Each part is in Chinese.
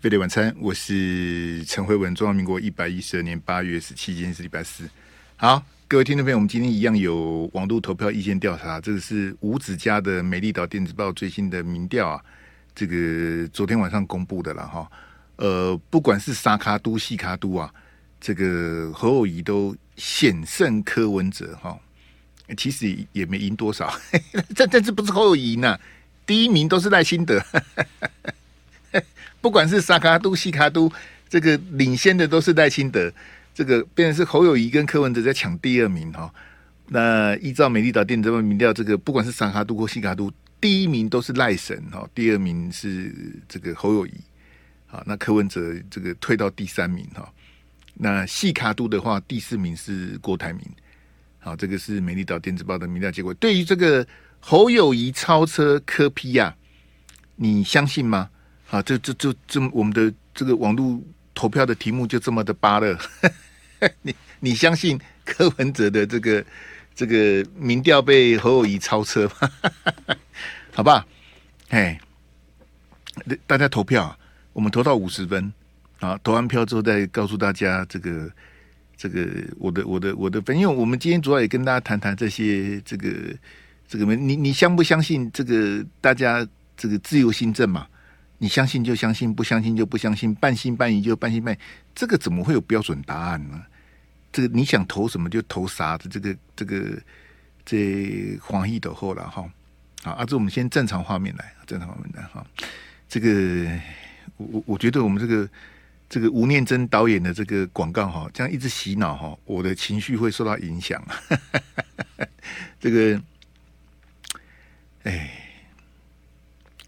飞碟晚餐，我是陈慧文。中华民国一百一十二年八月十七日是礼拜四。好，各位听众朋友，我们今天一样有网络投票意见调查，这个是五子家的美丽岛电子报最新的民调啊，这个昨天晚上公布的了哈。呃，不管是沙卡都、细卡都啊，这个侯友宜都险胜柯文哲哈。其实也没赢多少，这这这不是侯友宜呢，第一名都是赖清德。不管是沙卡都、西卡都，这个领先的都是赖清德，这个变成是侯友宜跟柯文哲在抢第二名哈。那依照美丽岛电子报民调，这个不管是沙卡都或西卡都，第一名都是赖神哈，第二名是这个侯友宜。好，那柯文哲这个退到第三名哈。那细卡都的话，第四名是郭台铭。好，这个是美丽岛电子报的民调结果。对于这个侯友宜超车柯 P 呀，你相信吗？啊，这这这这，我们的这个网络投票的题目就这么的芭乐。你你相信柯文哲的这个这个民调被侯友谊超车吗？好吧，哎，大家投票，我们投到五十分啊，投完票之后再告诉大家这个这个我的我的我的分，因为我们今天主要也跟大家谈谈这些这个这个你你相不相信这个大家这个自由心证嘛？你相信就相信，不相信就不相信，半信半疑就半信半疑，这个怎么会有标准答案呢？这个你想投什么就投啥的，这个这个这黄奕的后了哈。好，啊，这我们先正常画面来，正常画面来哈。这个我我我觉得我们这个这个吴念真导演的这个广告哈，这样一直洗脑哈，我的情绪会受到影响。这个，哎，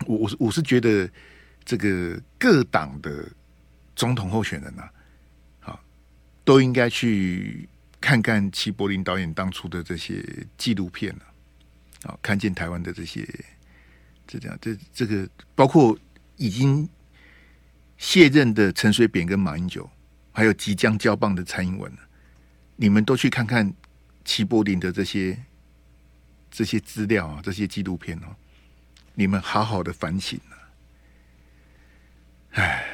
我我是我是觉得。这个各党的总统候选人呐、啊，好，都应该去看看齐柏林导演当初的这些纪录片了，啊，看见台湾的这些，这这样，这这个包括已经卸任的陈水扁跟马英九，还有即将交棒的蔡英文，你们都去看看齐柏林的这些这些资料啊，这些纪录片哦，你们好好的反省。哎，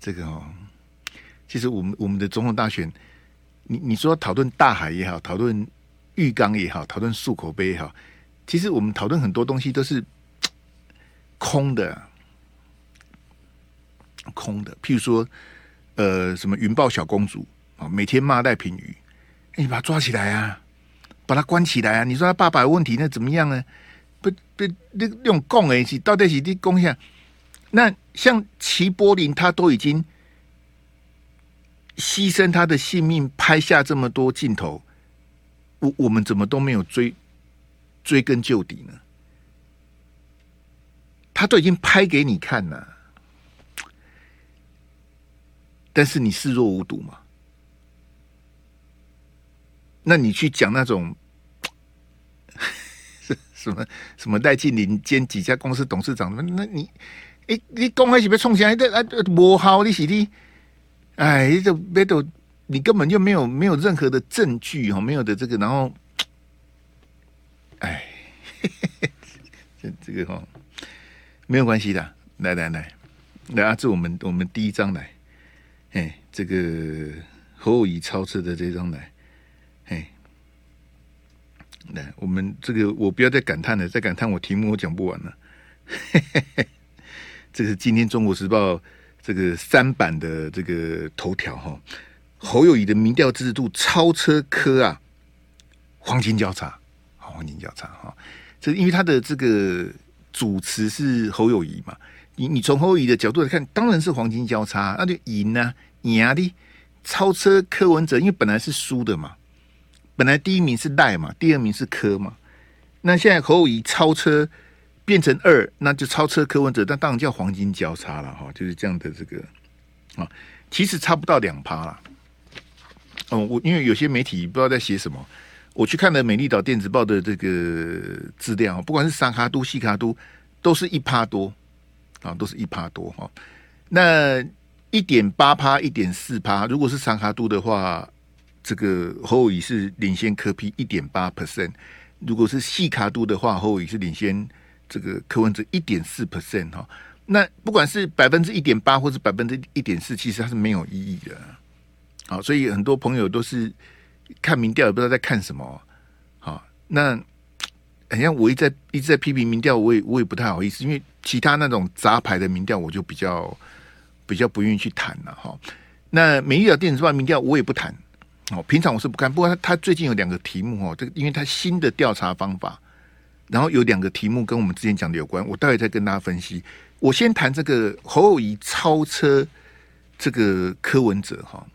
这个哦，其实我们我们的总统大选，你你说讨论大海也好，讨论浴缸也好，讨论漱口杯也好，其实我们讨论很多东西都是空的，空的。譬如说，呃，什么云豹小公主啊，每天骂赖品妤，你把他抓起来啊，把他关起来啊。你说他爸爸有问题，那怎么样呢？不不，那那种讲的是到底是你讲下？那像齐柏林，他都已经牺牲他的性命拍下这么多镜头，我我们怎么都没有追追根究底呢？他都已经拍给你看了，但是你视若无睹嘛？那你去讲那种 什么什么赖静林兼几家公司董事长，那那你？你你公开是不是冲起来？这啊不好，你是你，哎，这别都你根本就没有没有任何的证据哈，没有的这个，然后，哎，这 这个哈没有关系的，来来来，来啊，这我们我们第一张来，哎，这个侯友宜超车的这张来，哎，来，我们这个我不要再感叹了，再感叹我题目我讲不完了。嘿嘿嘿这是今天《中国时报》这个三版的这个头条哈，侯友宜的民调支持度超车柯啊，黄金交叉，黄金交叉哈。这因为他的这个主持是侯友宜嘛，你你从侯友宜的角度来看，当然是黄金交叉，那就赢呢，赢啊的超车柯文哲，因为本来是输的嘛，本来第一名是赖嘛，第二名是柯嘛，那现在侯友宜超车。变成二，那就超车柯文哲，但当然叫黄金交叉了哈，就是这样的这个啊，其实差不到两趴了。哦，我因为有些媒体不知道在写什么，我去看了美丽岛电子报的这个资料，不管是三卡都、细卡都，都是一趴多啊，都是一趴多哈。那一点八趴、一点四趴，如果是三卡都的话，这个侯友宜是领先柯 P 一点八 percent；如果是细卡都的话，侯友宜是领先。这个柯文哲一点四 percent 哈，那不管是百分之一点八或者百分之一点四，其实它是没有意义的。好，所以很多朋友都是看民调也不知道在看什么。好，那好像我一直在一直在批评民调，我也我也不太好意思，因为其他那种杂牌的民调，我就比较比较不愿意去谈了哈。那美丽岛电子报民调我也不谈。哦，平常我是不看，不过他他最近有两个题目哦，这个因为他新的调查方法，然后有两个题目跟我们之前讲的有关，我待会再跟大家分析。我先谈这个侯友谊超车这个柯文哲哈。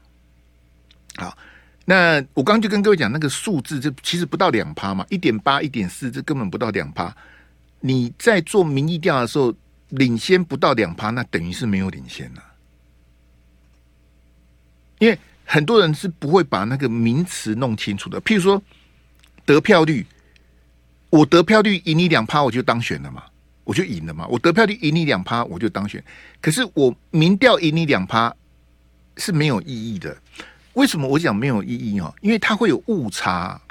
好，那我刚刚就跟各位讲那个数字，这其实不到两趴嘛，一点八、一点四，这根本不到两趴。你在做民意调查的时候，领先不到两趴，那等于是没有领先了，因为。很多人是不会把那个名词弄清楚的。譬如说得票率，我得票率赢你两趴，我就当选了嘛，我就赢了嘛。我得票率赢你两趴，我就当选。可是我民调赢你两趴是没有意义的。为什么我讲没有意义哦？因为它会有误差。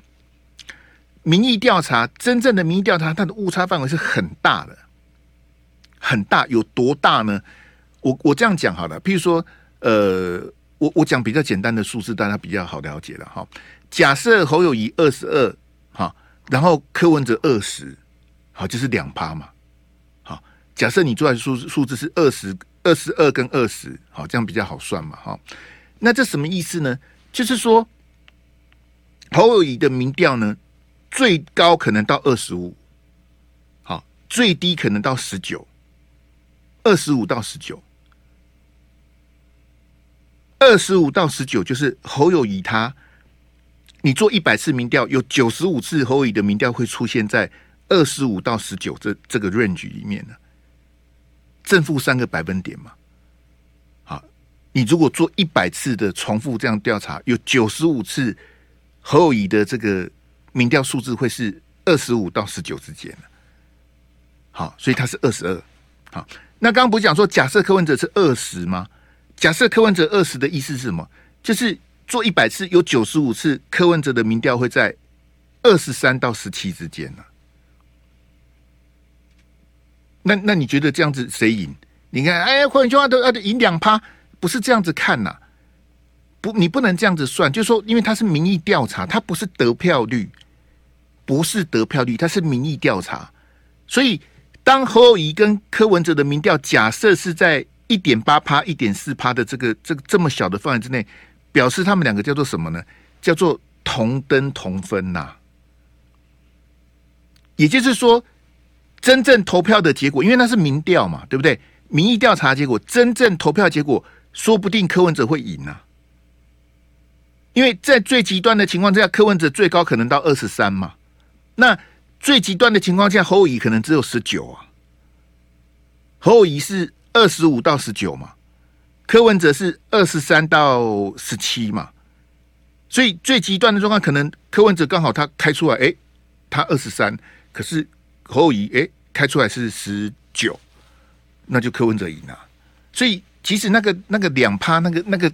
民意调查，真正的民意调查，它的误差范围是很大的，很大。有多大呢？我我这样讲好了。譬如说，呃。我我讲比较简单的数字，大家比较好了解了哈。假设侯友谊二十二，然后柯文哲二十，好，就是两趴嘛。好，假设你做的数数字是二十二十二跟二十，好，这样比较好算嘛。哈，那这什么意思呢？就是说侯友宜的民调呢，最高可能到二十五，好，最低可能到十九，二十五到十九。二十五到十九就是侯友宜他，你做一百次民调，有九十五次侯友宜的民调会出现在二十五到十九这这个 range 里面呢，正负三个百分点嘛。好，你如果做一百次的重复这样调查，有九十五次侯友宜的这个民调数字会是二十五到十九之间呢。好，所以它是二十二。好，那刚刚不讲说假设柯文哲是二十吗？假设柯文哲二十的意思是什么？就是做一百次，有九十五次柯文哲的民调会在二十三到十七之间呢。那那你觉得这样子谁赢？你看，哎，换句话都要赢两趴，不是这样子看呐。不，你不能这样子算，就是说，因为它是民意调查，它不是得票率，不是得票率，它是民意调查。所以，当侯友宜跟柯文哲的民调假设是在。一点八趴、一点四趴的这个这个这么小的范围之内，表示他们两个叫做什么呢？叫做同登同分呐。也就是说，真正投票的结果，因为那是民调嘛，对不对？民意调查结果，真正投票结果，说不定柯文哲会赢呐。因为在最极端的情况之下，柯文哲最高可能到二十三嘛。那最极端的情况下，侯友可能只有十九啊。侯友是。二十五到十九嘛，柯文哲是二十三到十七嘛，所以最极端的状况，可能柯文哲刚好他开出来，哎，他二十三，可是侯友宜哎开出来是十九，那就柯文哲赢了。所以其实那个那个两趴，那个那个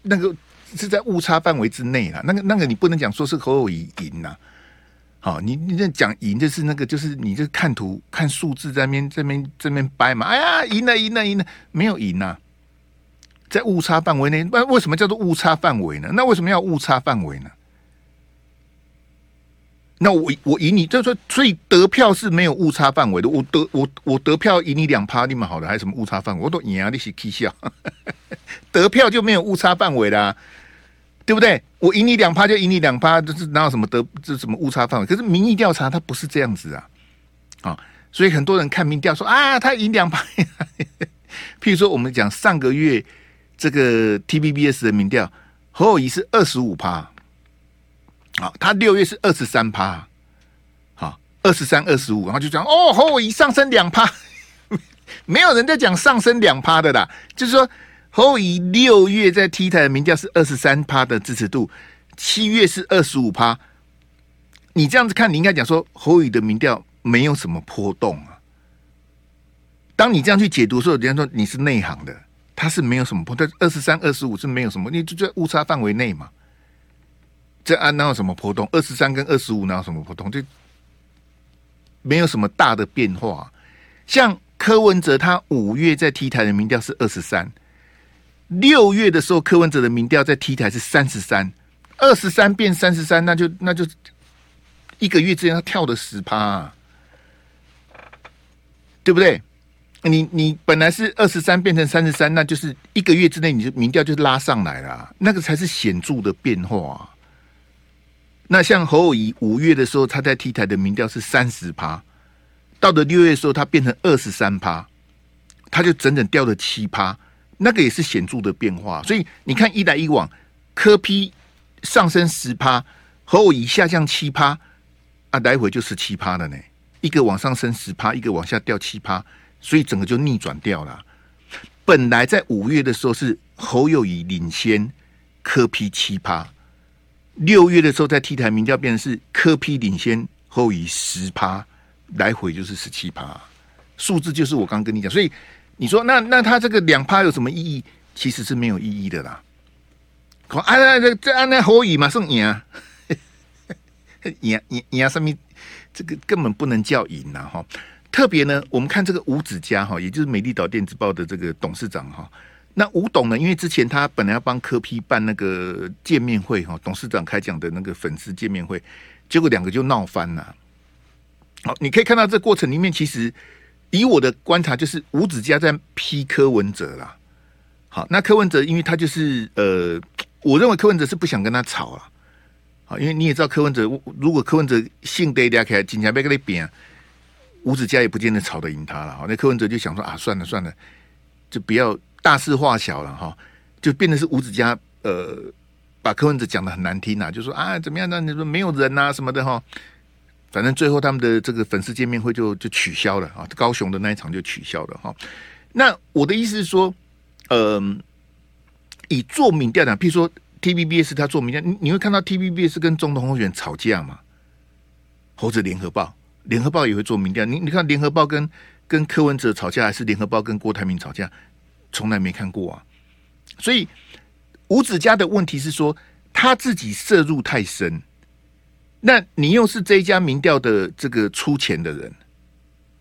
那个是在误差范围之内啦。那个那个你不能讲说是侯友宜赢了。好，你你这讲赢就是那个，就是你这看图看数字在那边这边这边掰嘛。哎呀，赢了赢了赢了，没有赢呐，在误差范围内。那为什么叫做误差范围呢？那为什么要误差范围呢？那我我赢你，就是说，所以得票是没有误差范围的。我得我我得票赢你两趴，你们好的，还有什么误差范围？我都赢啊，你是气笑，得票就没有误差范围啦。对不对？我赢你两趴就赢你两趴，这是哪有什么得这什么误差范围？可是民意调查它不是这样子啊，啊，所以很多人看民调说啊，他赢两趴。譬如说，我们讲上个月这个 TVBS 的民调，侯友宜是二十五趴，啊，他六月是二十三趴，好，二十三、二十五，然后就讲哦，侯友宜上升两趴，没有人在讲上升两趴的啦，就是说。侯友宜六月在 T 台的民调是二十三趴的支持度，七月是二十五趴。你这样子看，你应该讲说侯友宜的民调没有什么波动啊。当你这样去解读的时候，人家说你是内行的，他是没有什么波动，二十三、二十五是没有什么，你就在误差范围内嘛。这啊哪有什么波动？二十三跟二十五哪有什么波动？就没有什么大的变化。像。柯文哲他五月在 T 台的民调是二十三，六月的时候柯文哲的民调在 T 台是三十三，二十三变三十三，那就那就一个月之间他跳了十趴，对不对？你你本来是二十三变成三十三，那就是一个月之内你的民调就拉上来了，那个才是显著的变化。那像侯友宜五月的时候，他在 T 台的民调是三十趴，到了六月的时候，他变成二十三趴，他就整整掉了七趴，那个也是显著的变化。所以你看一来一往，柯批上升十趴，侯友宜下降七趴，啊，来回就是七趴了呢。一个往上升十趴，一个往下掉七趴，所以整个就逆转掉了。本来在五月的时候是侯友宜领先科 P 七趴。六月的时候，在 T 台民调变成是科 P 领先侯以十趴，来回就是十七趴，数字就是我刚跟你讲。所以你说那那他这个两趴有什么意义？其实是没有意义的啦。好，按那这这按那侯乙嘛，算赢啊，赢赢赢上面这个根本不能叫赢呐哈。特别呢，我们看这个吴子嘉哈，也就是美丽岛电子报的这个董事长哈。那吴董呢？因为之前他本来要帮柯批办那个见面会哈，董事长开讲的那个粉丝见面会，结果两个就闹翻了。好，你可以看到这过程里面，其实以我的观察，就是吴子嘉在批柯文哲啦。好，那柯文哲因为他就是呃，我认为柯文哲是不想跟他吵了。好，因为你也知道柯文哲，如果柯文哲性得起来，警察被跟你扁，吴子嘉也不见得吵得赢他了。好，那柯文哲就想说啊，算了算了，就不要。大事化小了哈，就变得是吴子嘉呃，把柯文哲讲的很难听呐、啊，就说啊怎么样呢？你说没有人呐什么的哈，反正最后他们的这个粉丝见面会就就取消了啊，高雄的那一场就取消了哈。那我的意思是说，嗯、以做民调的，譬如说 TVBS 他做民调，你你会看到 TVBS 跟总统候选人吵架吗？或者联合报，联合报也会做民调，你你看联合报跟跟柯文哲吵架，还是联合报跟郭台铭吵架？从来没看过啊，所以吴子嘉的问题是说他自己涉入太深，那你又是这一家民调的这个出钱的人，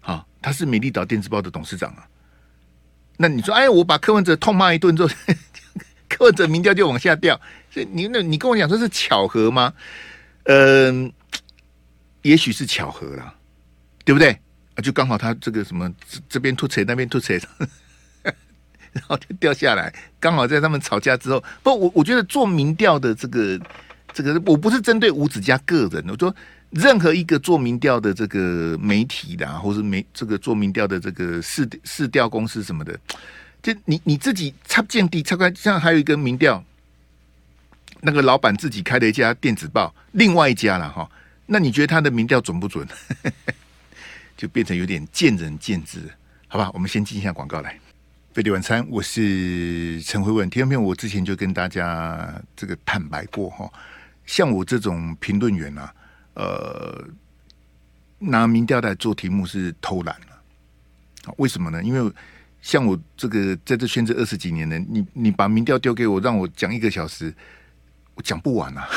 啊，他是美丽岛电子报的董事长啊，那你说，哎，我把柯文哲痛骂一顿之后，柯文哲民调就往下掉，所以你那，你跟我讲说是巧合吗？嗯，也许是巧合啦，对不对？啊，就刚好他这个什么这边吐槽，那边吐槽。然后就掉下来，刚好在他们吵架之后。不，我我觉得做民调的这个这个，我不是针对吴子嘉个人，我说任何一个做民调的这个媒体的，或是媒这个做民调的这个市市调公司什么的，就你你自己插见地插开，像还有一个民调，那个老板自己开了一家电子报，另外一家了哈。那你觉得他的民调准不准？就变成有点见仁见智，好吧？我们先进一下广告来。飞碟晚餐，我是陈慧文。听众朋友，我之前就跟大家这个坦白过哈，像我这种评论员啊，呃，拿民调来做题目是偷懒了。为什么呢？因为像我这个在这圈子二十几年的，你你把民调丢给我，让我讲一个小时，我讲不完啊，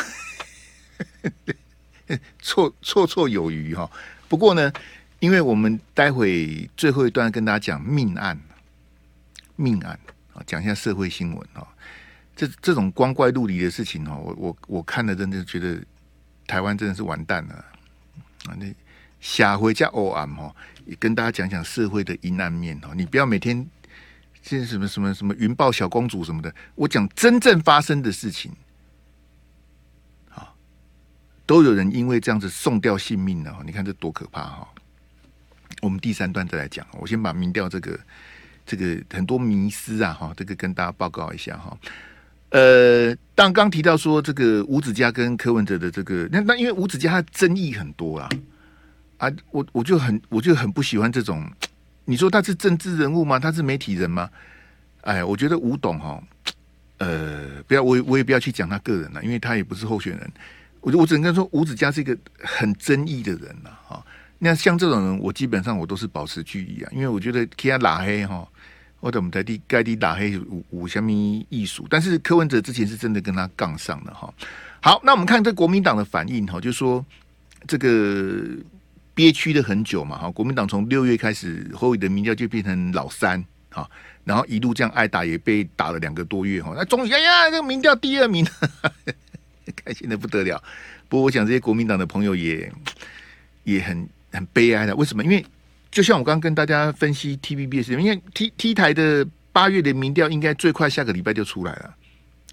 绰绰绰有余哈。不过呢，因为我们待会最后一段跟大家讲命案。命案啊，讲一下社会新闻啊，这这种光怪陆离的事情哦，我我我看了真的觉得台湾真的是完蛋了啊！那下回加偶案哈，也跟大家讲讲社会的阴暗面哦。你不要每天这什么什么什么云豹小公主什么的，我讲真正发生的事情，啊，都有人因为这样子送掉性命了。你看这多可怕哈！我们第三段再来讲，我先把民调这个。这个很多迷思啊，哈，这个跟大家报告一下哈。呃，当刚提到说这个吴子嘉跟柯文哲的这个，那那因为吴子嘉他争议很多啊，啊，我我就很我就很不喜欢这种。你说他是政治人物吗？他是媒体人吗？哎，我觉得吴董哈，呃，不要我我也不要去讲他个人了，因为他也不是候选人。我就我只能跟说吴子嘉是一个很争议的人了哈。那像这种人，我基本上我都是保持距离啊，因为我觉得替他拉黑哈。或者我们在地该地打黑五五虾米艺术，但是柯文哲之前是真的跟他杠上了哈。好，那我们看这国民党的反应哈，就说这个憋屈了很久嘛，哈，国民党从六月开始，侯友的民调就变成老三，哈，然后一路这样挨打，也被打了两个多月，哈，那终于，哎呀，这个民调第二名，开心的不得了。不过，我想这些国民党的朋友也也很很悲哀的，为什么？因为就像我刚刚跟大家分析 TVBS，因为 T T 台的八月的民调应该最快下个礼拜就出来了，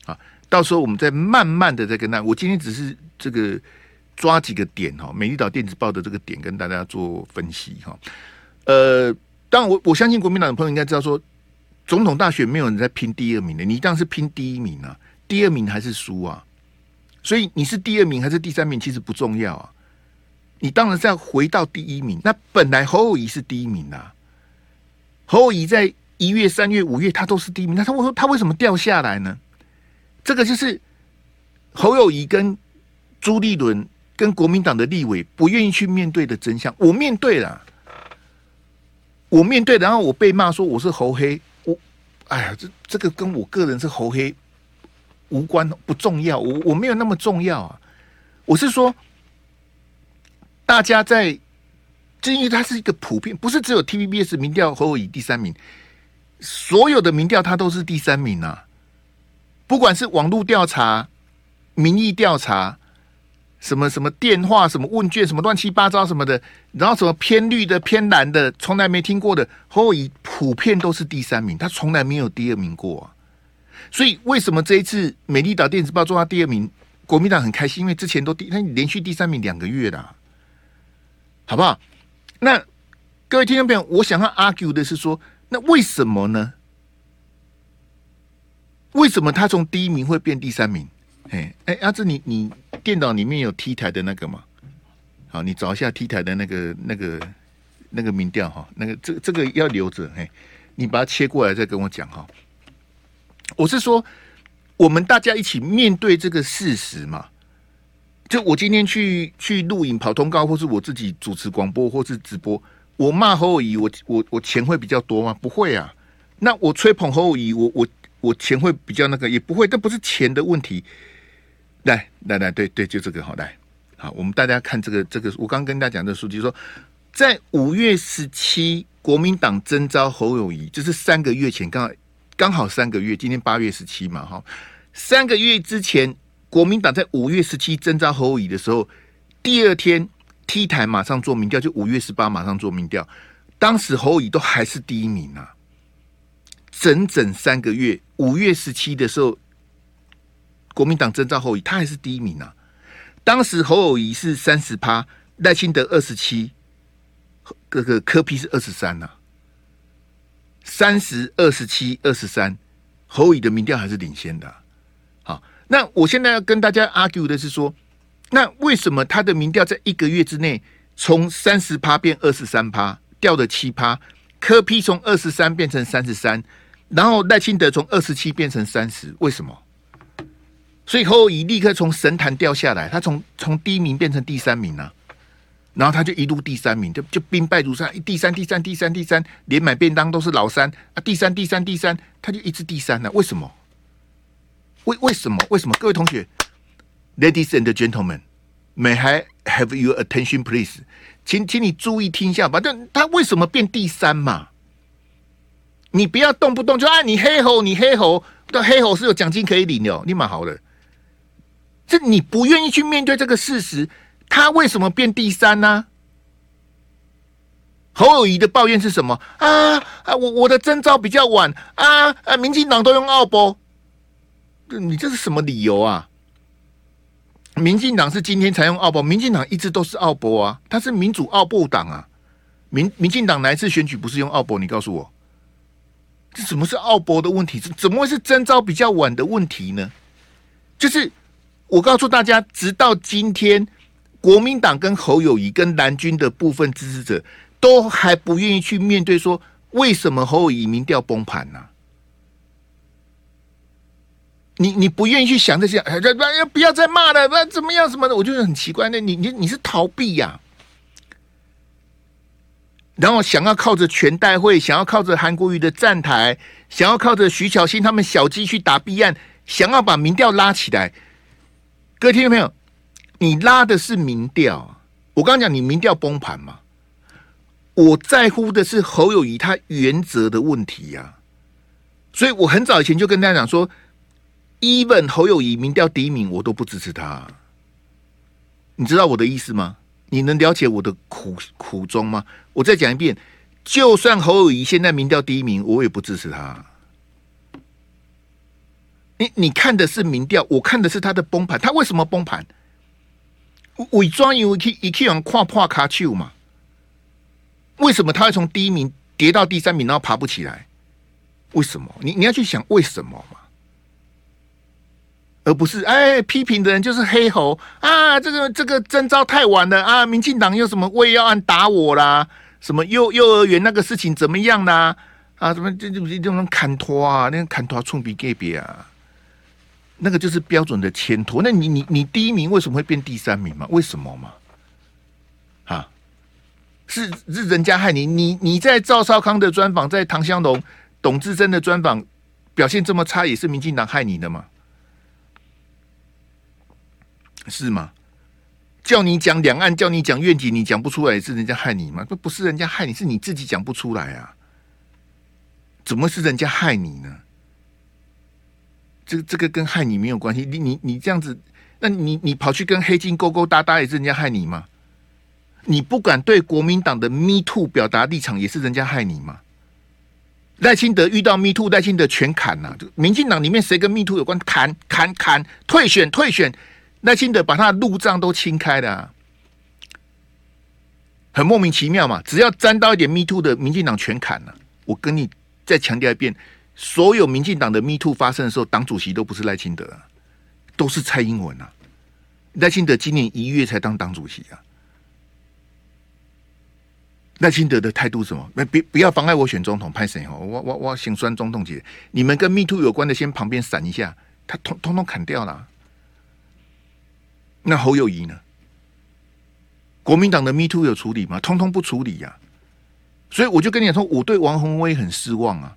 啊，到时候我们再慢慢的再跟大家，我今天只是这个。抓几个点哈，美丽岛电子报的这个点跟大家做分析哈。呃，当然我我相信国民党的朋友应该知道说，总统大选没有人在拼第二名的，你当然是拼第一名啊，第二名还是输啊。所以你是第二名还是第三名其实不重要啊，你当然是要回到第一名。那本来侯友谊是第一名啊，侯友谊在一月、三月、五月他都是第一名，那他为他为什么掉下来呢？这个就是侯友谊跟朱立伦。跟国民党的立委不愿意去面对的真相，我面对了，我面对，然后我被骂说我是侯黑，我，哎呀，这这个跟我个人是侯黑无关，不重要，我我没有那么重要啊，我是说，大家在，就因为它是一个普遍，不是只有 TVBS 民调侯友宜第三名，所有的民调它都是第三名啊，不管是网络调查、民意调查。什么什么电话，什么问卷，什么乱七八糟什么的，然后什么偏绿的、偏蓝的，从来没听过的，侯友宜普遍都是第三名，他从来没有第二名过。所以为什么这一次美丽岛电子报做到第二名，国民党很开心，因为之前都第他连续第三名两个月了，好不好？那各位听众朋友，我想要 argue 的是说，那为什么呢？为什么他从第一名会变第三名？哎哎，阿志，你你电脑里面有 T 台的那个吗？好，你找一下 T 台的那个那个那个民调哈，那个这这个要留着，嘿，你把它切过来再跟我讲哈。我是说，我们大家一起面对这个事实嘛。就我今天去去录影跑通告，或是我自己主持广播或是直播，我骂侯友谊，我我我钱会比较多吗？不会啊。那我吹捧侯友谊，我我我钱会比较那个，也不会，这不是钱的问题。来来来，对对，就这个好来，好，我们大家看这个这个，我刚跟大家讲的数据说，在五月十七，国民党征召侯友谊，就是三个月前，刚好刚好三个月，今天八月十七嘛，哈，三个月之前，国民党在五月十七征召侯乙的时候，第二天 T 台马上做民调，就五月十八马上做民调，当时侯乙都还是第一名啊，整整三个月，五月十七的时候。国民党征召侯乙，他还是第一名啊！当时侯友宜是三十趴，赖清德二十七，这个柯 P 是二十三呐，三十二十七二十三，侯友的民调还是领先的。那我现在要跟大家 argue 的是说，那为什么他的民调在一个月之内从三十趴变二十三趴，掉了七趴？柯 P 从二十三变成三十三，然后赖清德从二十七变成三十，为什么？所以侯友宜立刻从神坛掉下来，他从从第一名变成第三名了，啊，然后他就一路第三名，就就兵败如山，第三第三第三第三，连买便当都是老三啊，第三第三第三，他就一直第三了，为什么？为为什么？为什么？各位同学，Ladies and gentlemen，May I have your attention, please？请请你注意听一下吧。这他为什么变第三嘛？你不要动不动就啊，你黑猴，你黑猴，的黑猴是有奖金可以领的，你蛮好的。这你不愿意去面对这个事实，他为什么变第三呢、侯友谊的抱怨是什么啊？啊，我我的征召比较晚啊啊！民进党都用奥博，你这是什么理由啊？民进党是今天才用奥博，民进党一直都是奥博啊，他是民主奥博党啊。民民进党哪一次选举不是用奥博？你告诉我，这怎么是奥博的问题？怎怎么会是征召比较晚的问题呢？就是。我告诉大家，直到今天，国民党跟侯友谊跟蓝军的部分支持者都还不愿意去面对，说为什么侯友谊民调崩盘呢？你你不愿意去想这些，哎，不要再骂了，那怎么样什么的？我觉得很奇怪，那你你你是逃避呀？然后想要靠着全代会，想要靠着韩国瑜的站台，想要靠着徐巧芯他们小鸡去打弊案，想要把民调拉起来。各位听众朋友，你拉的是民调，我刚讲你民调崩盘嘛，我在乎的是侯友谊他原则的问题呀、所以我很早以前就跟大家讲说，even 侯友谊民调第一名，我都不支持他。你知道我的意思吗？你能了解我的苦苦衷吗？我再讲一遍，就算侯友谊现在民调第一名，我也不支持他。你你看的是民调，我看的是他的崩盘。他为什么崩盘？伪装以为一一往跨破卡丘嘛？为什么他会从第一名跌到第三名，然后爬不起来？为什么？你你要去想为什么嘛？而不是哎，批评的人就是黑猴啊！这个这个征召太晚了啊！民进党又什么喂药案打我啦？什么幼幼儿园那个事情怎么样啦？啊？什么这这这种砍拖啊？那个砍拖冲比给别啊？那个就是标准的牵拖。那你你你第一名为什么会变第三名嘛？为什么嘛？啊？是是人家害你？你你在赵少康的专访，在唐湘龙。董志珍的专访表现这么差，也是民进党害你的嘛？是吗？叫你讲两岸，叫你讲愿景，你讲不出来，也是人家害你吗？不，不是人家害你，是你自己讲不出来啊！怎么是人家害你呢？这这个跟害你没有关系。你你你这样子，那你你跑去跟黑金勾勾搭搭，也是人家害你吗？你不敢对国民党的 Me Too 表达立场，也是人家害你吗？赖清德遇到 Me Too，赖清德全砍呐、啊！民进党里面谁跟 Me Too 有关？砍砍砍，退选退选，赖清德把他的路障都清开了、很莫名其妙嘛！只要沾到一点 Me Too 的，民进党全砍了、我跟你再强调一遍，所有民进党的 Me Too 发生的时候，党主席都不是赖清德、都是蔡英文啊！赖清德今年一月才当党主席啊！赖清德的态度什么？那别不要妨碍我选总统，派谁哈？我我我姓孙总统姐，你们跟 Me Too 有关的，先旁边闪一下，他通通通砍掉了。那侯友宜呢？国民党的 Me Too 有处理吗？通通不处理呀、所以我就跟你讲说，我对王鸿薇很失望啊。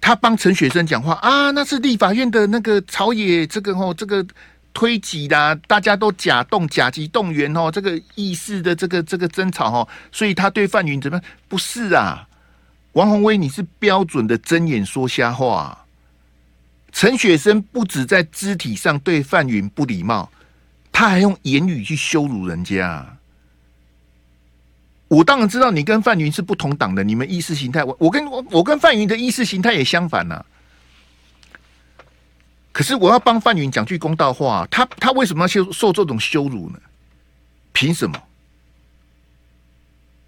他帮陈雪生讲话啊，那是立法院的那个朝野，这个哦，这个。推挤啦，大家都假动假急动员哦，这个议事的这个这个争吵哦，所以他对范云怎么样？不是啊，王鸿薇，你是标准的睁眼说瞎话。陈雪生不止在肢体上对范云不礼貌，他还用言语去羞辱人家。我当然知道你跟范云是不同党的，你们意识形态，我我跟我我跟范云的意识形态也相反呐。可是我要帮范云讲句公道话，他他为什么要受受这种羞辱呢？凭什么？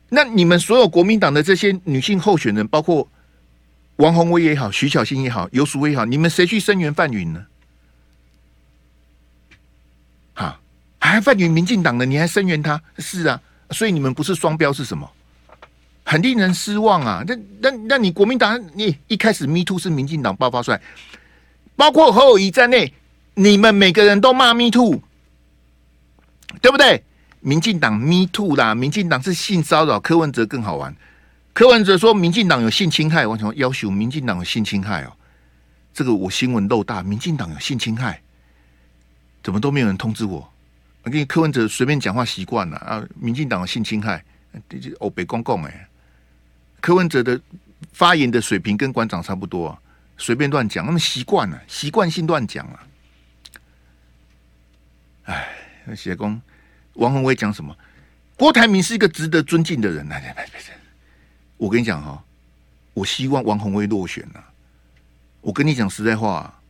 那你们所有国民党的这些女性候选人，包括王鸿薇也好，徐巧芯也好，游淑薇也好，你们谁去声援范云呢？哈，还范云民进党的，你还声援他？是啊，所以你们不是双标是什么？很令人失望啊！那那那你国民党，你一开始 Me Too 是民进党爆发出来。包括侯友宜在内，你们每个人都骂 Me Too，对不对？民进党 Me Too 啦，民进党是性骚扰。柯文哲更好玩，柯文哲说民进党有性侵害，我想要求民进党有性侵害哦。这个我新闻漏大，民进党有性侵害，怎么都没有人通知我？我跟柯文哲随便讲话习惯了啊，民进党有性侵害，这是欧北公共哎。柯文哲的发言的水平跟馆长差不多啊。随便乱讲，那么习惯了，习惯性乱讲了。哎，写工王宏威讲什么？郭台铭是一个值得尊敬的人。来来来来，我跟你讲哈，我希望王鸿薇落选了。我跟你讲实在话，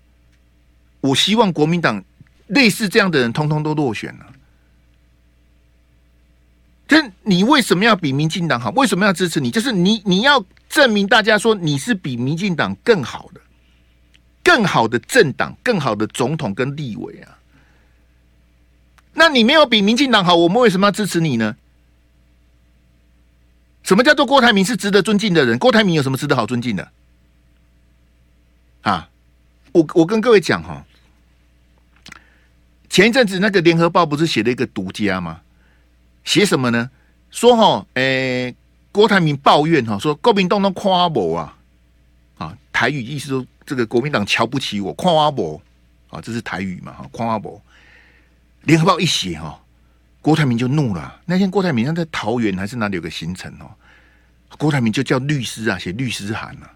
我希望国民党类似这样的人，通通都落选了。这你为什么要比民进党好？为什么要支持你？就是你，你要。证明大家说你是比民进党更好的、更好的政党、更好的总统跟立委啊！那你没有比民进党好，我们为什么要支持你呢？什么叫做郭台铭是值得尊敬的人？郭台铭有什么值得好尊敬的？啊！我我跟各位讲哈，前一阵子那个联合报不是写了一个独家吗？写什么呢？说哈，诶、郭台铭抱怨哈，说国民党都夸我啊，啊，台语意思说这个国民党瞧不起我，夸我啊，这是台语嘛哈，夸我。联合报一写哈，郭台铭就怒了。那天郭台铭他在桃园还是哪里有个行程哦？郭台铭就叫律师啊，写律师函啊。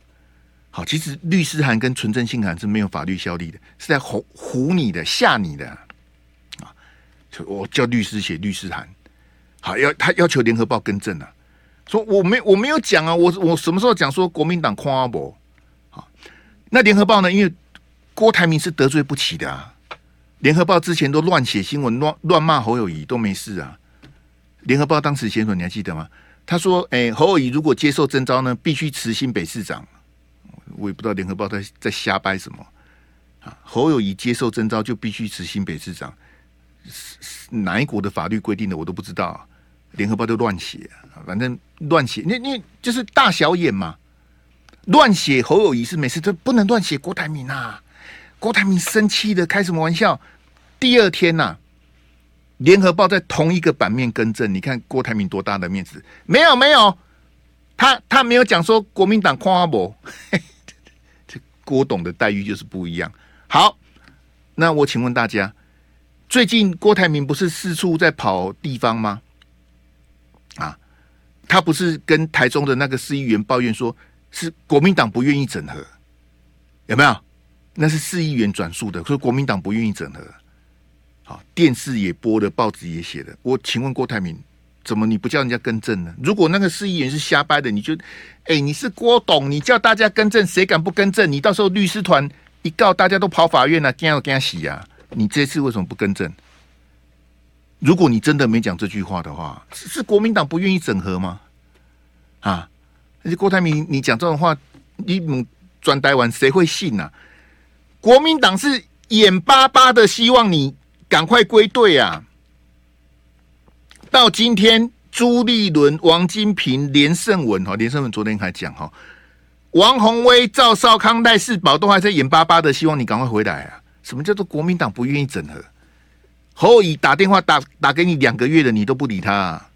好，其实律师函跟存证信函是没有法律效力的，是在唬唬你的、吓你的啊！就我叫律师写律师函，好，要他要求联合报更正啊，说我没我没有讲啊，我我什么时候讲说国民党夸我？好，那联合报呢？因为郭台铭是得罪不起的啊，联合报之前都乱写新闻、乱乱骂侯友宜都没事啊。联合报当时写什么你还记得吗？他说：“哎、侯友宜如果接受征召呢，必须辞新北市长。”我也不知道联合报在在瞎掰什么啊！侯友宜接受征召就必须辞新北市长，哪一国的法律规定的我都不知道啊。联合报就乱写，反正乱写，你你就是大小眼嘛。乱写侯友宜是没事，这不能乱写郭台铭啊！郭台铭生气的开什么玩笑？第二天呐、联合报在同一个版面更正，你看郭台铭多大的面子？没有没有，他他没有讲说国民党夸阿伯。郭董的待遇就是不一样。好，那我请问大家，最近郭台铭不是四处在跑地方吗？啊，他不是跟台中的那个市议员抱怨说，是国民党不愿意整合，有没有？那是市议员转述的，说国民党不愿意整合。好，电视也播了，报纸也写了。我请问郭台铭。怎么你不叫人家更正呢？如果那个市议员是瞎掰的，你就，哎、你是郭董，你叫大家更正，谁敢不更正？你到时候律师团一告，大家都跑法院了，惊要惊死啊！你这次为什么不更正？如果你真的没讲这句话的话，是，国民党不愿意整合吗？啊，而且郭台铭，你讲这种话，你转台湾谁会信啊？国民党是眼巴巴的希望你赶快归队啊！到今天，朱立伦、王金平、连胜文哈，连胜文昨天还讲哈，王鸿威、赵少康、赖世宝都还在眼巴巴的希望你赶快回来啊！什么叫做国民党不愿意整合？侯友宜打电话打打给你两个月了，你都不理他，啊，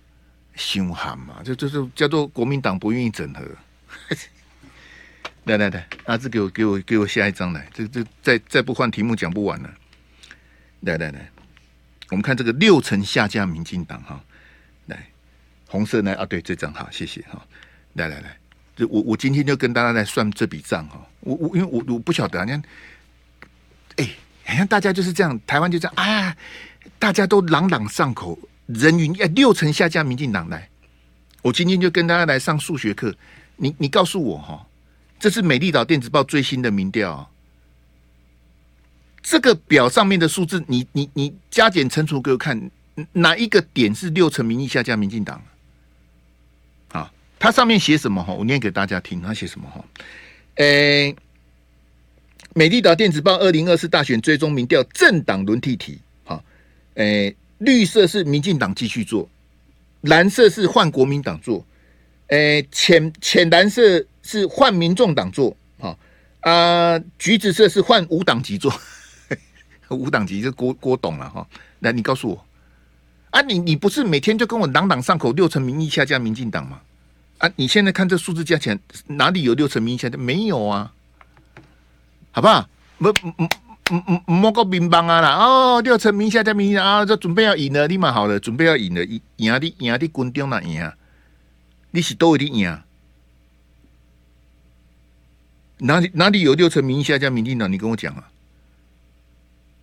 凶悍嘛？就就就叫做国民党不愿意整合。来来来，阿志给我给我给我下一张来，这这再再不换题目讲不完了。来来来，我们看这个六成下架民进党哈。来红色呢？啊，对，这张好，谢谢哈。来来来，这我我今天就跟大家来算这笔账哈。我我因为我我不晓得，你看，哎，好像大家就是这样，台湾就这样啊，大家都朗朗上口，人云哎，六成下架民进党来。我今天就跟大家来上数学课，你你告诉我哈，这是美丽岛电子报最新的民调，这个表上面的数字，你你你加减乘除给我看，哪一个点是六成民意下架民进党？啊它上面写什么哈？我念给大家听。它写什么哈？诶、美丽岛电子报二零二四大选追踪民调政党轮替题。好，诶，绿色是民进党继续做，蓝色是换国民党做，诶、浅浅蓝色是换民众党做。好啊，橘子色是换无党籍做。无党籍就郭郭董了哈。来，你告诉我啊，你你不是每天就跟我朗朗上口六成民意下架民进党吗？啊！你现在看这数字加起来，哪里有六成民意下的？没有啊，好不好？不，嗯嗯嗯嗯，莫个乒乓啊啦！哦，六成民下的民啊，这准备要赢了，立马好了，准备要赢了，赢赢啊！你赢啊！你军中哪赢啊？你是都会的赢啊？哪里哪里有六成民意下降民进党？你跟我讲啊！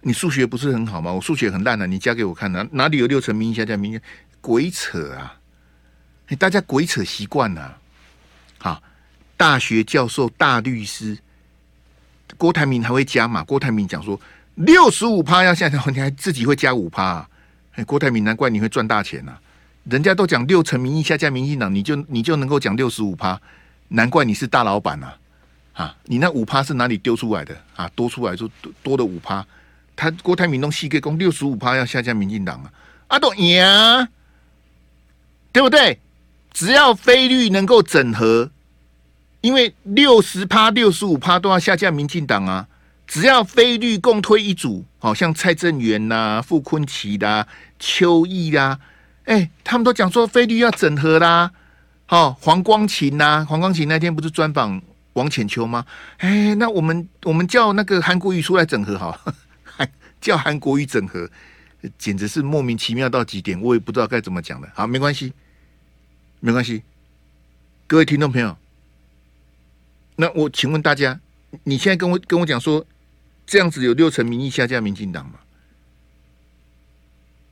你数学不是很好吗？我数学很烂的，你加给我看哪哪里有六成民意下降民意？鬼扯啊！大家鬼扯习惯了，好，大学教授、大律师郭台铭还会加码。郭台铭讲说六十五趴要下降，你还自己会加五趴、啊。哎，郭台铭难怪你会赚大钱呐、人家都讲六成民意下降，民进党你就你就能够讲六十五趴，难怪你是大老板呐！啊，你那五趴是哪里丢出来的啊？多出来就多的五趴，他郭台铭弄细个讲六十五趴要下架民进党啊，啊都赢，对不对？只要非绿能够整合，因为六十趴、六十五趴都要下架民进党啊！只要非绿共推一组，好像蔡正元呐、啊、傅崐萁啦、邱毅啦，哎，他们都讲说非绿要整合啦。好，黄光芹呐，黄光芹那天不是专访王浅秋吗？哎，那我们我们叫那个韩国瑜出来整合好，叫韩国瑜整合，简直是莫名其妙到极点，我也不知道该怎么讲了。好，没关系，没关系。各位听众朋友，那我请问大家，你现在跟我跟我讲说，这样子有六成民意下架民进党吗？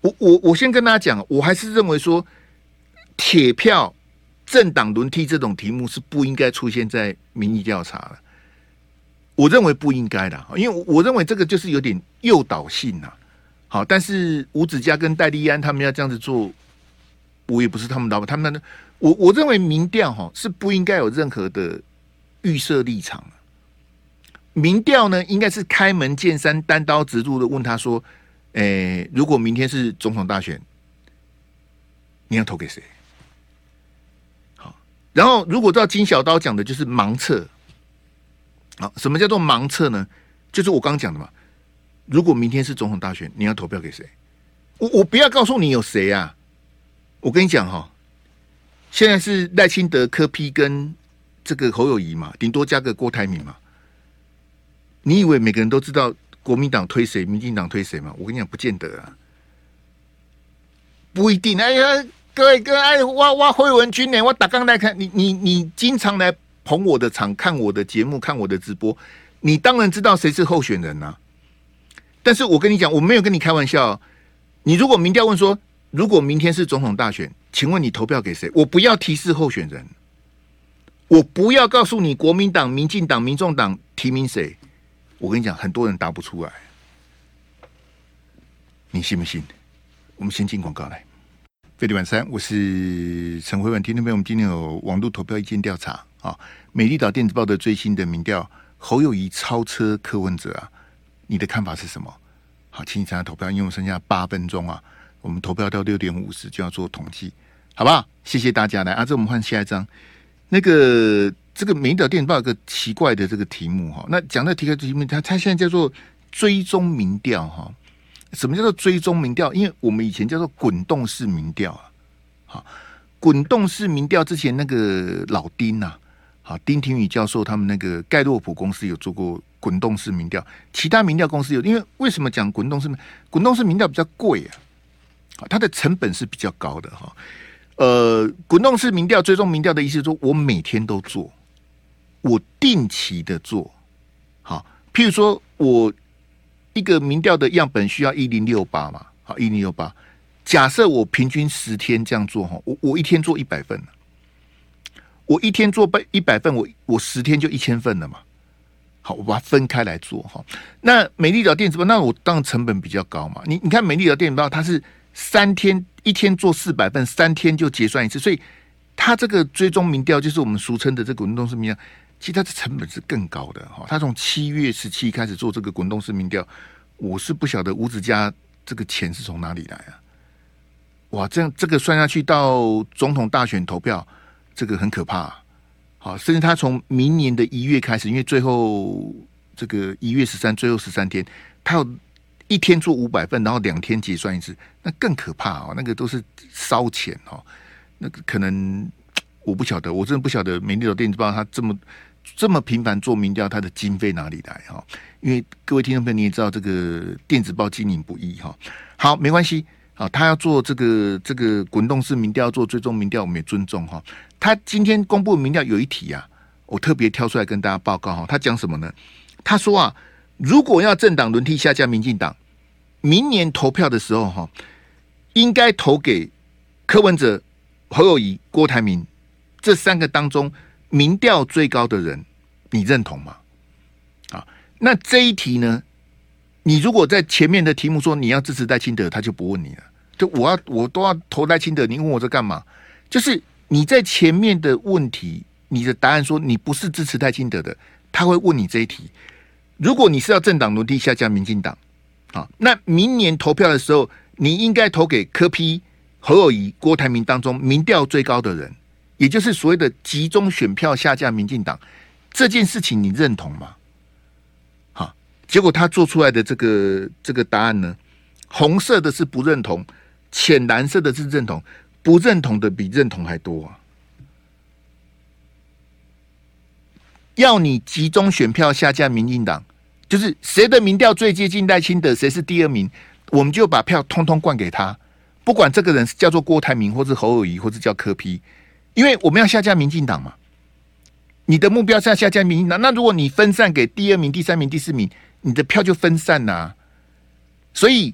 我我我先跟大家讲，我还是认为说，铁票政党轮替这种题目是不应该出现在民意调查的。我认为不应该的，因为我认为这个就是有点诱导性呐。好，但是吴子嘉跟戴利安他们要这样子做，我也不是他们老板，他们我我认为民调哈是不应该有任何的预设立场。民调呢，应该是开门见山、单刀直入的问他说：“诶，如果明天是总统大选，你要投给谁？”好，然后如果照金小刀讲的，就是盲测。好，什么叫做盲测呢？就是我刚讲的嘛。如果明天是总统大选，你要投票给谁？我我不要告诉你有谁啊！我跟你讲哈，现在是赖清德、柯 P 跟这个侯友谊嘛，顶多加个郭台铭嘛。你以为每个人都知道国民党推谁，民进党推谁吗？我跟你讲，不见得啊，不一定。哎呀，各位各位，哎，我我惠文君呢？我打刚来看你，你你经常来。捧我的场，看我的节目，看我的直播，你当然知道谁是候选人呐、啊。但是我跟你讲，我没有跟你开玩笑。你如果民调问说，如果明天是总统大选，请问你投票给谁？我不要提示候选人，我不要告诉你国民党、民进党、民众党提名谁。我跟你讲，很多人答不出来，你信不信？我们先进广告来。飞碟晚餐，我是陈辉文。听众朋友，我们今天有网络投票意见调查啊，美丽岛电子报的最新的民调，侯友宜超车柯文哲啊，你的看法是什么？好，请你参加投票，因为我剩下八分钟啊，我们投票到六点五十就要做统计，好不好？谢谢大家来啊，这我们换下一张。那个这个美丽岛电子报有个奇怪的这个题目哈，那讲的题目题目，它它现在叫做追踪民调哈。什么叫做追踪民调？因为我们以前叫做滚动式民调啊，好，滚动式民调之前那个老丁呐，好，丁廷宇教授他们那个盖洛普公司有做过滚动式民调，其他民调公司有，因为为什么讲滚动式？滚动式民调比较贵啊，它的成本是比较高的哈。呃，滚动式民调、追踪民调的意思是说，我每天都做，我定期的做，好，譬如说我。一个民调的样本需要一零六八嘛？好，一零六八。假设我平均十天这样做哈，我我一天做一百份，我一天做百一百份，我我十天就一千份了嘛。好，我把它分开来做哈。那美丽岛电子报，那我当然成本比较高嘛。你你看美丽岛电子报，它是三天一天做四百份，三天就结算一次，所以它这个追踪民调就是我们俗称的这个滚动式民调。其实它的成本是更高的哈，他从七月十七开始做这个滚动式民调，我是不晓得吴子嘉这个钱是从哪里来啊？哇，这样这个算下去到总统大选投票，这个很可怕。好，甚至他从明年的一月开始，因为最后这个一月十三最后十三天，他要一天做五百份，然后两天结算一次，那更可怕哦。那个都是烧钱哦，那个可能我不晓得，我真的不晓得美丽岛电子报它这么。这么频繁做民调，它的经费哪里来哈？因为各位听众朋友，你也知道这个电子报经营不易哈。好，没关系，好，他要做这个这个滚动式民调，做追踪民调，我们也尊重哈。他今天公布民调有一题啊，我特别挑出来跟大家报告哈。他讲什么呢？他说啊，如果要政党轮替下架民进党，明年投票的时候哈，应该投给柯文哲、侯友谊、郭台铭这三个当中。民调最高的人，你认同吗？啊，那这一题呢？你如果在前面的题目说你要支持戴清德，他就不问你了。就我要我都要投赖清德，你问我这干嘛？就是你在前面的问题，你的答案说你不是支持赖清德的，他会问你这一题。如果你是要政党轮替下架民进党，啊，那明年投票的时候，你应该投给柯批、侯友谊、郭台铭当中民调最高的人。也就是所谓的集中选票下架民进党这件事情，你认同吗？好，结果他做出来的这个这个答案呢，红色的是不认同，浅蓝色的是认同，不认同的比认同还多啊！要你集中选票下架民进党，就是谁的民调最接近赖清德，谁是第二名？我们就把票通通灌给他，不管这个人是叫做郭台铭，或是侯友宜，或是叫柯 P，因为我们要下架民进党嘛。你的目标是要下架民进党，那如果你分散给第二名、第三名、第四名，你的票就分散呐、啊。所以，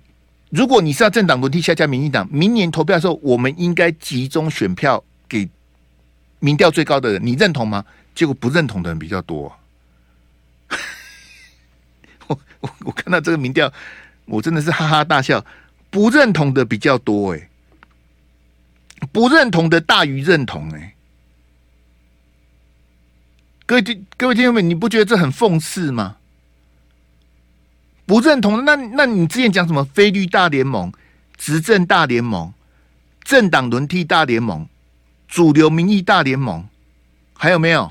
如果你是要政党轮替下架民进党，明年投票的时候，我们应该集中选票给民调最高的人，你认同吗？结果不认同的人比较多。我我我看到这个民调，我真的是哈哈大笑。不认同的比较多，哎，不认同的大于认同，哎。各位听，各位听众们，你不觉得这很讽刺吗？不认同，那那你之前讲什么“非绿大联盟”、“执政大联盟”、“政党轮替大联盟”、“主流民意大联盟”，还有没有？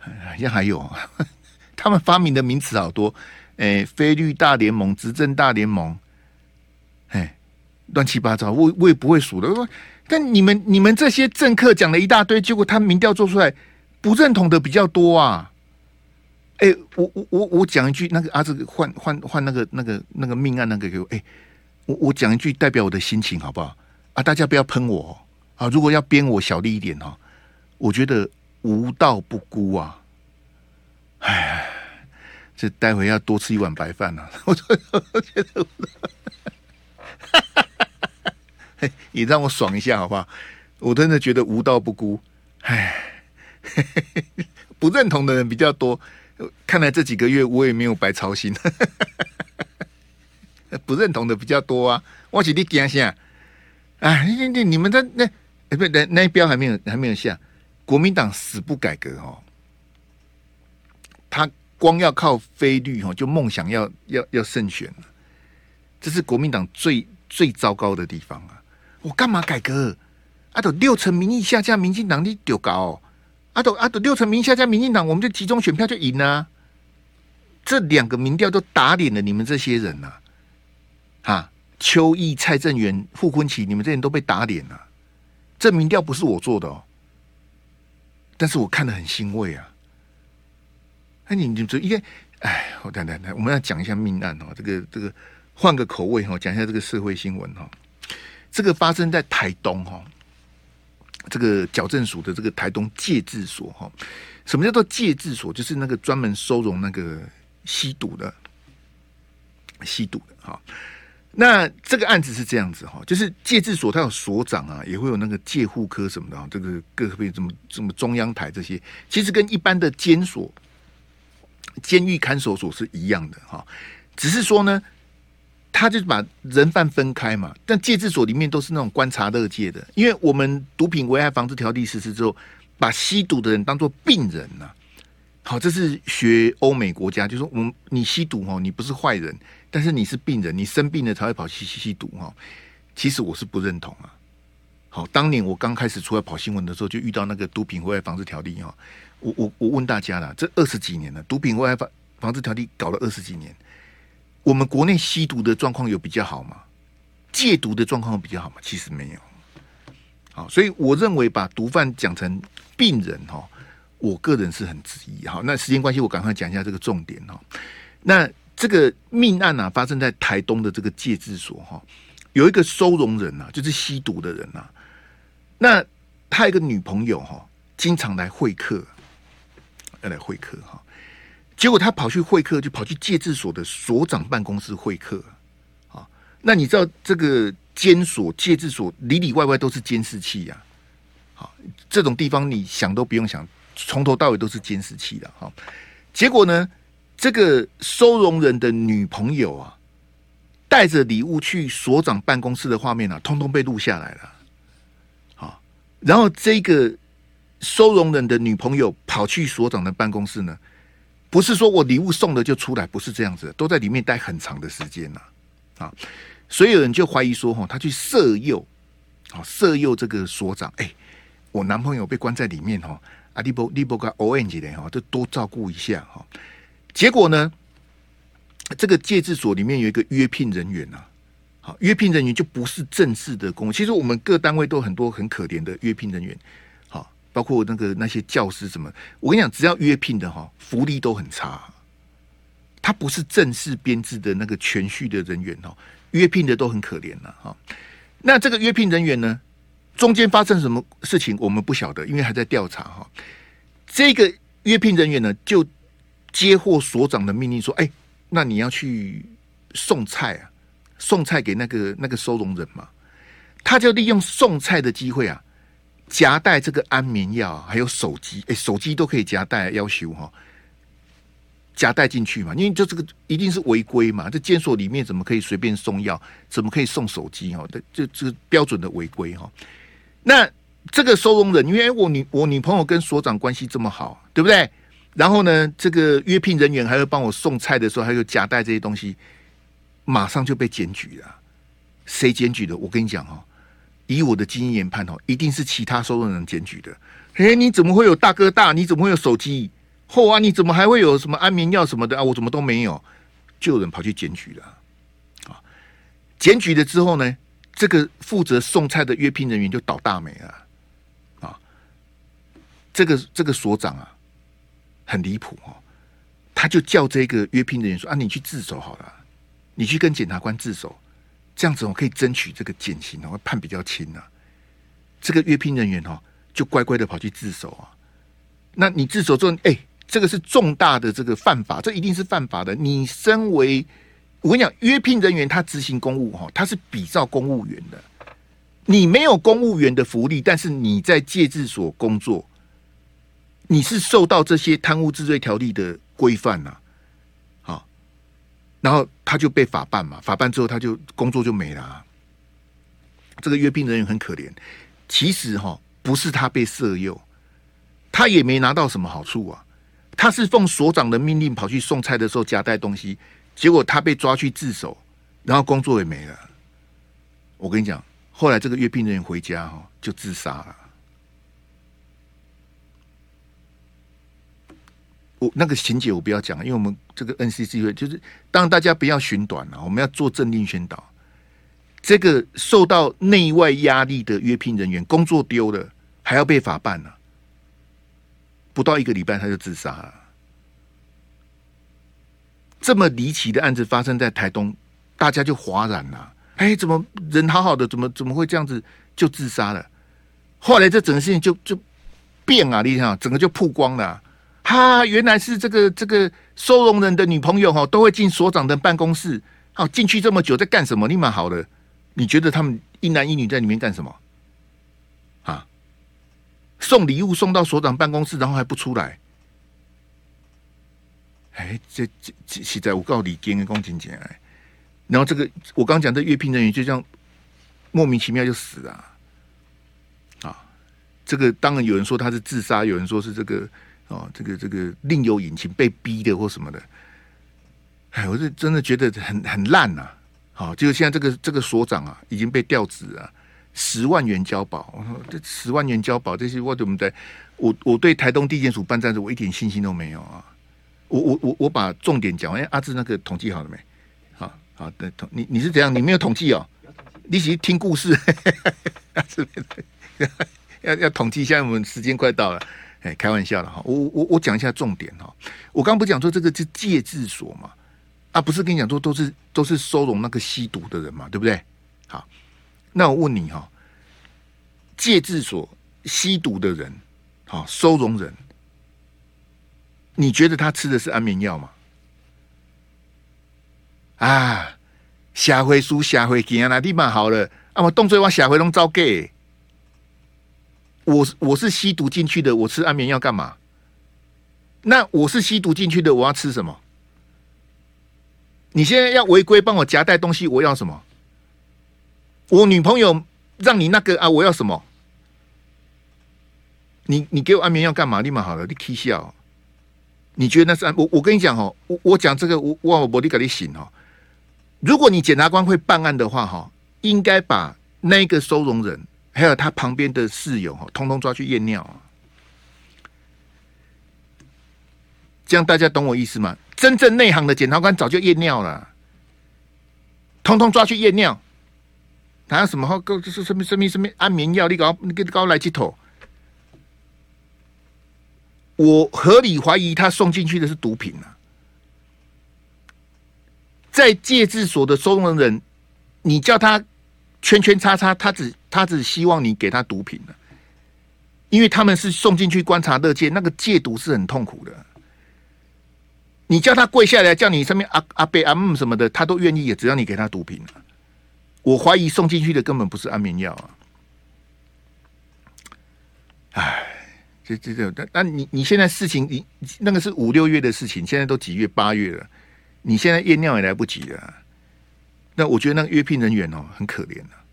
好像还有，他们发明的名词好多。哎，“非绿大联盟”、“执政大联盟”，哎，乱七八糟，我我也不会数的。但你们你们这些政客讲了一大堆，结果他民调做出来。不认同的比较多啊！哎、我我我我讲一句，那个啊，这个换换换那个那个那个命案那个给我，哎、我我讲一句代表我的心情好不好？啊，大家不要喷我啊！如果要编我小力一点哈，我觉得无道不孤啊！哎，这待会要多吃一碗白饭啊。我我觉得，哈哈哈，也让我爽一下好不好？我真的觉得无道不孤，哎。不认同的人比较多，看来这几个月我也没有白操心。不认同的比较多啊，我是你惊下，哎，你你你们的那哎不那那一标还没有还没有下，国民党死不改革哦，他光要靠非绿哦，就梦想要要要胜选，这是国民党最最糟糕的地方啊！我干嘛改革？啊，都六成民意下降，民进党你丢高哦。阿斗阿斗六成民下加民进党，我们就集中选票就赢了，这两个民调都打脸了你们这些人呐，啊！哈，邱毅、蔡正元、傅昆萁，你们这些人都被打脸了。这民调不是我做的哦，但是我看得很欣慰啊。那你你这应该，哎，我等等等，我们要讲一下命案哦。这个这个换个口味哈，讲一下这个社会新闻哈。这个发生在台东哈。这个矫正署的这个台东戒治所哈，什么叫做戒治所？就是那个专门收容那个吸毒的、吸毒的哈。那这个案子是这样子哈，就是戒治所它有所长啊，也会有那个戒护科什么的啊，这个各个什么什么中央台这些，其实跟一般的监所、监狱看守所是一样的哈，只是说呢。他就把人犯分开嘛，但戒治所里面都是那种观察乐戒的，因为我们毒品危害防治条例实施之后，把吸毒的人当做病人呐、啊。好，这是学欧美国家，就是说我们你吸毒哦，你不是坏人，但是你是病人，你生病了才会跑去吸吸毒哈。其实我是不认同啊。好，当年我刚开始出来跑新闻的时候，就遇到那个毒品危害防治条例哈。我我我问大家了，这二十几年了，毒品危害防防治条例搞了二十几年。我们国内吸毒的状况有比较好吗？戒毒的状况比较好吗？其实没有。好，所以我认为把毒贩讲成病人哈，我个人是很质疑。哈，那时间关系，我赶快讲一下这个重点哈。那这个命案啊，发生在台东的这个戒治所哈，有一个收容人呐，就是吸毒的人呐。那他有一个女朋友哈，经常来会客，要来会客哈。结果他跑去会客，就跑去戒治所的所长办公室会客啊。那你知道这个监所、戒治所里里外外都是监视器呀。好，这种地方你想都不用想，从头到尾都是监视器的哈。结果呢，这个收容人的女朋友啊，带着礼物去所长办公室的画面啊，通通被录下来了。好，然后这个收容人的女朋友跑去所长的办公室呢。不是说我礼物送了就出来，不是这样子，都在里面待很长的时间呐，啊，所以有人就怀疑说，哈，他去色诱，啊，色诱这个所长，哎，我男朋友被关在里面，哈，啊，你不你不该 orange 的哈，就多照顾一下，哈，结果呢，这个戒治所里面有一个约聘人员呐，好，约聘人员就不是正式的工，其实我们各单位都很多很可怜的约聘人员。包括那个那些教师什么，我跟你讲，只要约聘的哈，福利都很差。他不是正式编制的那个全序的人员哦，约聘的都很可怜了哈。那这个约聘人员呢，中间发生什么事情我们不晓得，因为还在调查哈。这个约聘人员呢，就接获所长的命令说：“哎，那你要去送菜啊，送菜给那个那个收容人嘛。”他就利用送菜的机会啊，夹带这个安眠药，还有手机，哎，手机都可以夹带，要求哈。夹带进去嘛，因为就这个一定是违规嘛。这监所里面怎么可以随便送药？怎么可以送手机？哈，这这标准的违规哈。那这个收容人，因为我女我女朋友跟所长关系这么好，对不对？然后呢，这个约聘人员还会帮我送菜的时候，还有夹带这些东西，马上就被检举了。谁检举的？我跟你讲哈，以我的经验判哦，一定是其他收容人检举的。哎，你怎么会有大哥大？你怎么会有手机？后啊，你怎么还会有什么安眠药什么的啊？我怎么都没有，就有人跑去检举了啊！检举了之后呢，这个负责送菜的约聘人员就倒大霉了啊！这个这个所长啊，很离谱哦，他就叫这个约聘人员说：“啊，你去自首好了，你去跟检察官自首，这样子我可以争取这个减刑，会判比较轻啊。”这个约聘人员哦，就乖乖的跑去自首啊。那你自首之后，哎。这个是重大的这个犯法，这一定是犯法的。你身为我跟你讲，约聘人员他执行公务哈，他是比照公务员的。你没有公务员的福利，但是你在戒治所工作，你是受到这些贪污治罪条例的规范呐。然后他就被法办嘛，法办之后他就工作就没了。这个阅兵人员很可怜，其实哈不是他被色诱，他也没拿到什么好处啊。他是奉所长的命令跑去送菜的时候夹带东西，结果他被抓去自首，然后工作也没了。我跟你讲，后来这个阅兵人员回家哈就自杀了。我那个情节我不要讲，因为我们这个 NCC 会就是，当大家不要寻短了，我们要做政令宣导。这个受到内外压力的约聘人员工作丢了，还要被法办呢。不到一个礼拜，他就自杀了。这么离奇的案子发生在台东，大家就哗然了。哎，怎么人好好的，怎么怎么会这样子就自杀了？后来这整个事情就就变啊，你看，整个就曝光了。哈，原来是这个这个收容人的女朋友哈，都会进所长的办公室。好，进去这么久，在干什么？你蛮好的，你觉得他们一男一女在里面干什么？啊送礼物送到所长办公室，然后还不出来。哎，这这这实在我告诉你，给个公检哎。然后这个我刚讲的约聘人员就这样莫名其妙就死了。啊，这个当然有人说他是自杀，有人说是这个哦，这个这个另有隐情，被逼的或什么的。哎，我是真的觉得很很烂呐。好，就现在这个这个所长啊，已经被调职了。十万元交保，这十万元交保，这些我怎么在？我我对台东地检署办案子，我一点信心都没有啊！我我我我把重点讲完。阿志那个统计好了没？好好的统，你你是怎样？你没有统计哦？你只是听故事？阿志 要要统计一下，我们时间快到了。哎，开玩笑的哈！我我我讲一下重点哈！我刚不讲说这个是戒治所嘛？啊，不是跟你讲说都是都是收容那个吸毒的人嘛？对不对？好。那我问你哈，戒治所吸毒的人，好收容人，你觉得他吃的是安眠药吗？啊，下回输下回见啊，地方好了，啊，我动作我下回拢招给。我我是吸毒进去的，我吃安眠药干嘛？那我是吸毒进去的，我要吃什么？你现在要违规帮我夹带东西，我要什么？我女朋友让你那个啊，我要什么？你你给我安眠药干嘛？立马好了，你气笑。你觉得那是安？我我跟你讲哦，我我讲这个，我我我得给你醒哦。如果你检察官会办案的话，哈，应该把那个收容人还有他旁边的室友哈，通通抓去验尿啊。这样大家懂我意思吗？真正内行的检察官早就验尿了，通通抓去验尿。拿什么好？个就是什么什么什么安眠药？你搞你给搞来几头？我合理怀疑他送进去的是毒品啊！在戒治所的收容人你叫他圈圈叉叉，他只他只希望你给他毒品了，因为他们是送进去观察勒戒，那个戒毒是很痛苦的。你叫他跪下来，叫你上面阿阿贝阿姆什么的，他都愿意，也只要你给他毒品。我怀疑送进去的根本不是安眠药啊！哎，这这这，但但你你现在事情，你那个是五六月的事情，现在都几月八月了，你现在验尿也来不及了。那我觉得那个约聘人员哦，很可怜啊。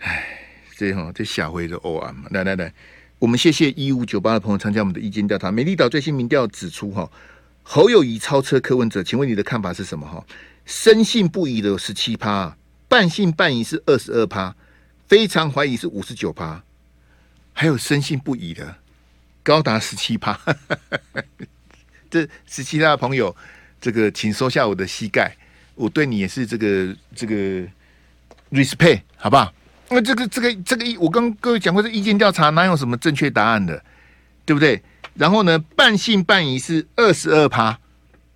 哎，这哈这下回的欧安嘛，来来来，我们谢谢一五九八的朋友参加我们的意见调查。美丽岛最新民调指出哈。侯友宜超车柯文哲，请问你的看法是什么？哈，深信不疑的十七趴，半信半疑是二十二趴，非常怀疑是五十九趴，还有深信不疑的高达十七趴。这十七趴的朋友，这个请收下我的膝盖，我对你也是这个这个 respect，好不好？那这个这个这个意，我跟各位讲过，这意见调查哪有什么正确答案的，对不对？然后呢，半信半疑是二十二趴，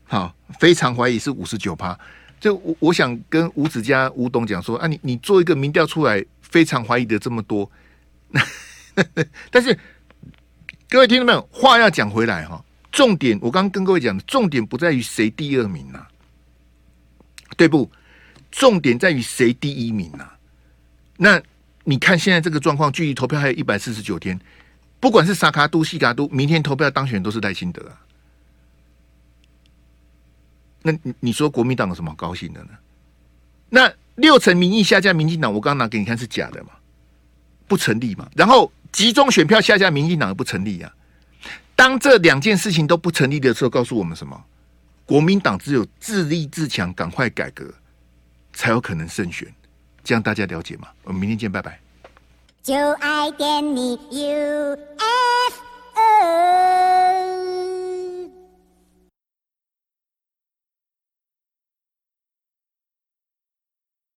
好，非常怀疑是五十九趴。就我我想跟吴子嘉吴董讲说啊，你你做一个民调出来，非常怀疑的这么多，但是各位听众们，话要讲回来哈，重点我刚跟各位讲的重点不在于谁第二名呐，对不？重点在于谁第一名呐？那你看现在这个状况，距离投票还有一百四十九天。不管是萨卡都、西卡都，明天投票当选都是赖清德啊。那你你说国民党有什么高兴的呢？那六成民意下架民进党，我刚拿给你看是假的嘛？不成立嘛？然后集中选票下架民进党也不成立啊。当这两件事情都不成立的时候，告诉我们什么？国民党只有自立自强赶快改革才有可能胜选。这样大家了解吗？我们明天见拜拜。就爱给你 ufo